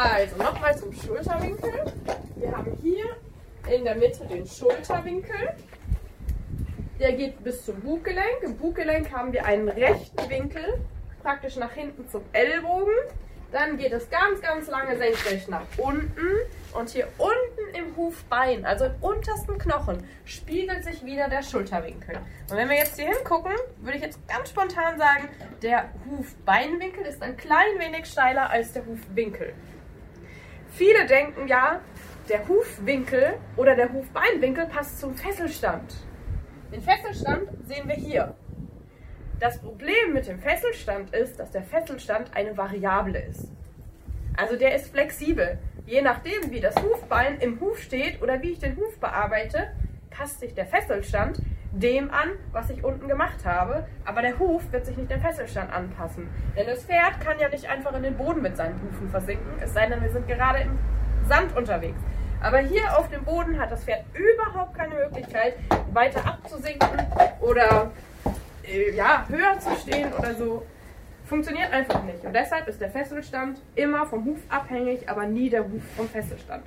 Also nochmal zum Schulterwinkel. Wir haben hier in der Mitte den Schulterwinkel. Der geht bis zum Buggelenk. Im Buggelenk haben wir einen rechten Winkel, praktisch nach hinten zum Ellbogen. Dann geht es ganz, ganz lange senkrecht nach unten. Und hier unten im Hufbein, also im untersten Knochen, spiegelt sich wieder der Schulterwinkel. Und wenn wir jetzt hier hingucken, würde ich jetzt ganz spontan sagen, der Hufbeinwinkel ist ein klein wenig steiler als der Hufwinkel. Viele denken ja, der Hufwinkel oder der Hufbeinwinkel passt zum Fesselstand. Den Fesselstand sehen wir hier. Das Problem mit dem Fesselstand ist, dass der Fesselstand eine Variable ist. Also der ist flexibel. Je nachdem, wie das Hufbein im Huf steht oder wie ich den Huf bearbeite, passt sich der Fesselstand dem an, was ich unten gemacht habe. Aber der Huf wird sich nicht dem Fesselstand anpassen. Denn das Pferd kann ja nicht einfach in den Boden mit seinen Hufen versinken, es sei denn, wir sind gerade im Sand unterwegs. Aber hier auf dem Boden hat das Pferd überhaupt keine Möglichkeit, weiter abzusinken oder äh, ja, höher zu stehen oder so. Funktioniert einfach nicht. Und deshalb ist der Fesselstand immer vom Huf abhängig, aber nie der Huf vom Fesselstand.